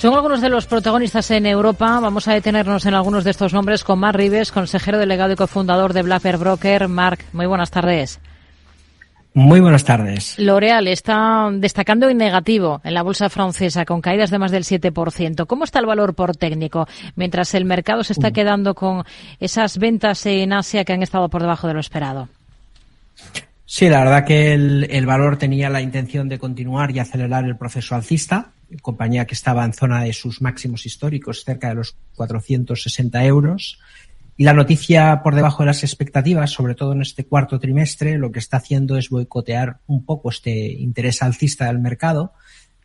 Son algunos de los protagonistas en Europa. Vamos a detenernos en algunos de estos nombres con Marc Rives, consejero delegado y cofundador de Black Broker. Marc, muy buenas tardes. Muy buenas tardes. L'Oreal está destacando en negativo en la bolsa francesa con caídas de más del 7%. ¿Cómo está el valor por técnico mientras el mercado se está quedando con esas ventas en Asia que han estado por debajo de lo esperado? Sí, la verdad que el, el valor tenía la intención de continuar y acelerar el proceso alcista compañía que estaba en zona de sus máximos históricos, cerca de los 460 euros. Y la noticia por debajo de las expectativas, sobre todo en este cuarto trimestre, lo que está haciendo es boicotear un poco este interés alcista del mercado,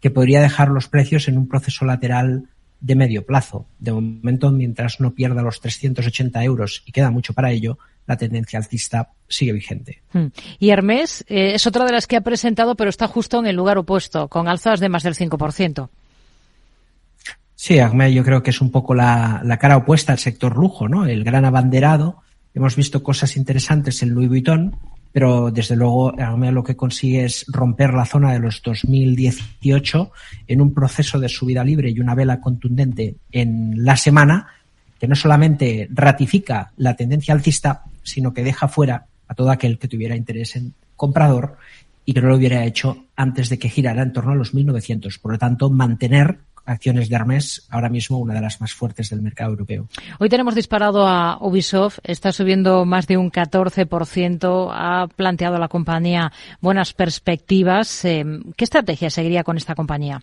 que podría dejar los precios en un proceso lateral de medio plazo. De momento, mientras no pierda los 380 euros, y queda mucho para ello, la tendencia alcista sigue vigente. Hmm. Y Hermes eh, es otra de las que ha presentado, pero está justo en el lugar opuesto, con alzas de más del 5%. Sí, Hermes yo creo que es un poco la, cara opuesta al sector lujo, ¿no? El gran abanderado. Hemos visto cosas interesantes en Louis Vuitton, pero desde luego lo que consigue es romper la zona de los 2018 en un proceso de subida libre y una vela contundente en la semana que no solamente ratifica la tendencia alcista, sino que deja fuera a todo aquel que tuviera interés en comprador y que no lo hubiera hecho antes de que girara en torno a los 1900. Por lo tanto, mantener acciones de Hermes ahora mismo una de las más fuertes del mercado europeo. Hoy tenemos disparado a Ubisoft, está subiendo más de un 14%, ha planteado a la compañía buenas perspectivas. Eh, ¿Qué estrategia seguiría con esta compañía?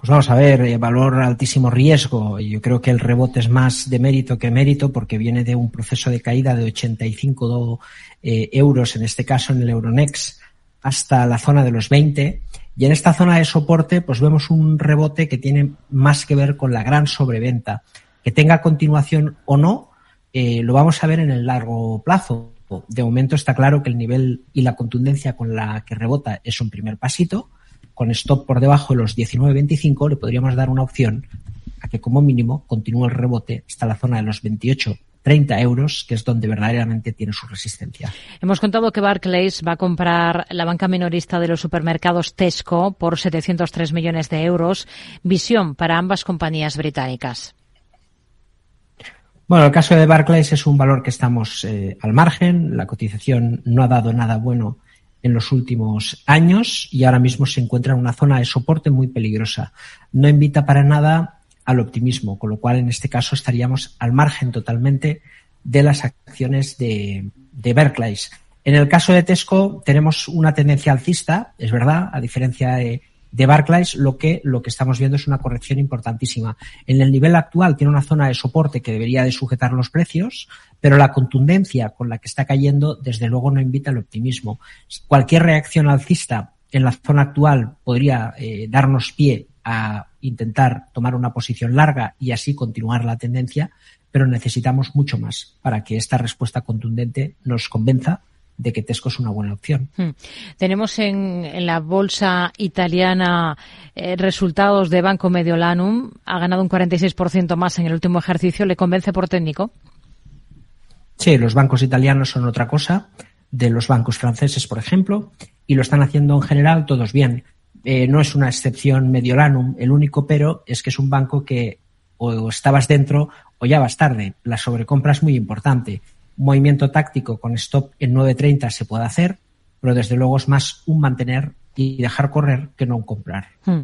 Pues vamos a ver, eh, valor altísimo riesgo. Yo creo que el rebote es más de mérito que mérito porque viene de un proceso de caída de 85 eh, euros, en este caso en el Euronext, hasta la zona de los 20. Y en esta zona de soporte, pues vemos un rebote que tiene más que ver con la gran sobreventa. Que tenga continuación o no, eh, lo vamos a ver en el largo plazo. De momento está claro que el nivel y la contundencia con la que rebota es un primer pasito con stop por debajo de los 19.25 le podríamos dar una opción a que como mínimo continúe el rebote hasta la zona de los 28 30 euros, que es donde verdaderamente tiene su resistencia. Hemos contado que Barclays va a comprar la banca minorista de los supermercados Tesco por 703 millones de euros. Visión para ambas compañías británicas. Bueno, el caso de Barclays es un valor que estamos eh, al margen. La cotización no ha dado nada bueno en los últimos años y ahora mismo se encuentra en una zona de soporte muy peligrosa. No invita para nada al optimismo, con lo cual en este caso estaríamos al margen totalmente de las acciones de, de. En el caso de Tesco tenemos una tendencia alcista, es verdad, a diferencia de, de Barclays, lo que, lo que estamos viendo es una corrección importantísima. En el nivel actual tiene una zona de soporte que debería de sujetar los precios, pero la contundencia con la que está cayendo, desde luego, no invita al optimismo. Cualquier reacción alcista en la zona actual podría eh, darnos pie a intentar tomar una posición larga y así continuar la tendencia, pero necesitamos mucho más para que esta respuesta contundente nos convenza de que Tesco es una buena opción. Hmm. Tenemos en, la bolsa italiana eh, resultados de Banco Mediolanum. Ha ganado un 46% más en el último ejercicio. ¿Le convence por técnico? Sí, los bancos italianos son otra cosa de los bancos franceses, por ejemplo, y lo están haciendo en general todos bien. Eh, no es una excepción Mediolanum. El único pero es que es un banco que o estabas dentro o ya vas tarde. La sobrecompra es muy importante movimiento táctico con stop en 9.30 se puede hacer, pero desde luego es más un mantener y dejar correr que no un comprar. Hmm.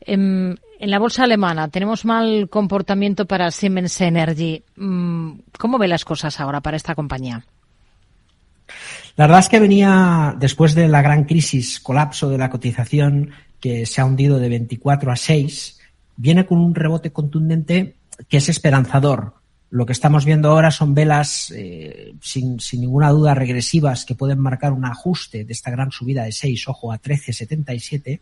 En, la bolsa alemana tenemos mal comportamiento para Siemens Energy. Mm, ¿Cómo ve las cosas ahora para esta compañía? La verdad es que venía después de la gran crisis, colapso de la cotización que se ha hundido de 24 a 6, viene con un rebote contundente que es esperanzador. Lo que estamos viendo ahora son velas eh, sin, ninguna duda regresivas que pueden marcar un ajuste de esta gran subida de 6, ojo, a 13,77.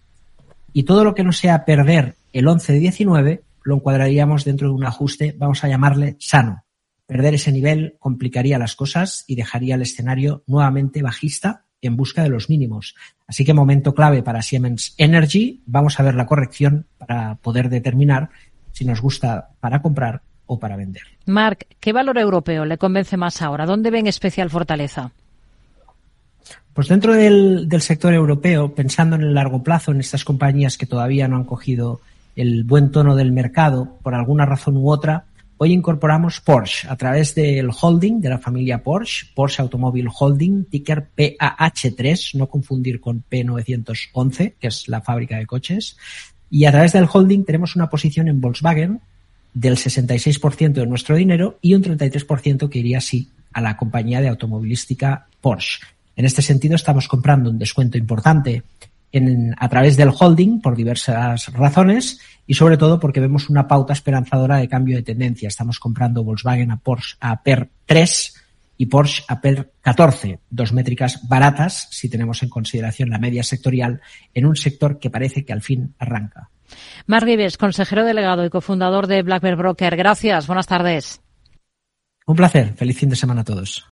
Y todo lo que no sea perder el 11 de 19 lo encuadraríamos dentro de un ajuste, vamos a llamarle sano. Perder ese nivel complicaría las cosas y dejaría el escenario nuevamente bajista en busca de los mínimos. Así que momento clave para Siemens Energy. Vamos a ver la corrección para poder determinar si nos gusta para comprar o para vender. Marc, ¿qué valor europeo le convence más ahora? ¿Dónde ven especial fortaleza? Pues dentro del, sector europeo, pensando en el largo plazo, en estas compañías que todavía no han cogido el buen tono del mercado, por alguna razón u otra, hoy incorporamos Porsche a través del holding de la familia Porsche, Porsche Automobile Holding, ticker PAH3, no confundir con P911, que es la fábrica de coches. Y a través del holding tenemos una posición en Volkswagen del 66% de nuestro dinero y un 33% que iría así a la compañía de automovilística Porsche. En este sentido, estamos comprando un descuento importante en, a través del holding por diversas razones y sobre todo porque vemos una pauta esperanzadora de cambio de tendencia. Estamos comprando Volkswagen a Porsche a PER 3 y Porsche a PER 14, dos métricas baratas si tenemos en consideración la media sectorial en un sector que parece que al fin arranca. Mar Vives, consejero delegado y cofundador de Black Bear Broker. Gracias, buenas tardes. Un placer. Feliz fin de semana a todos.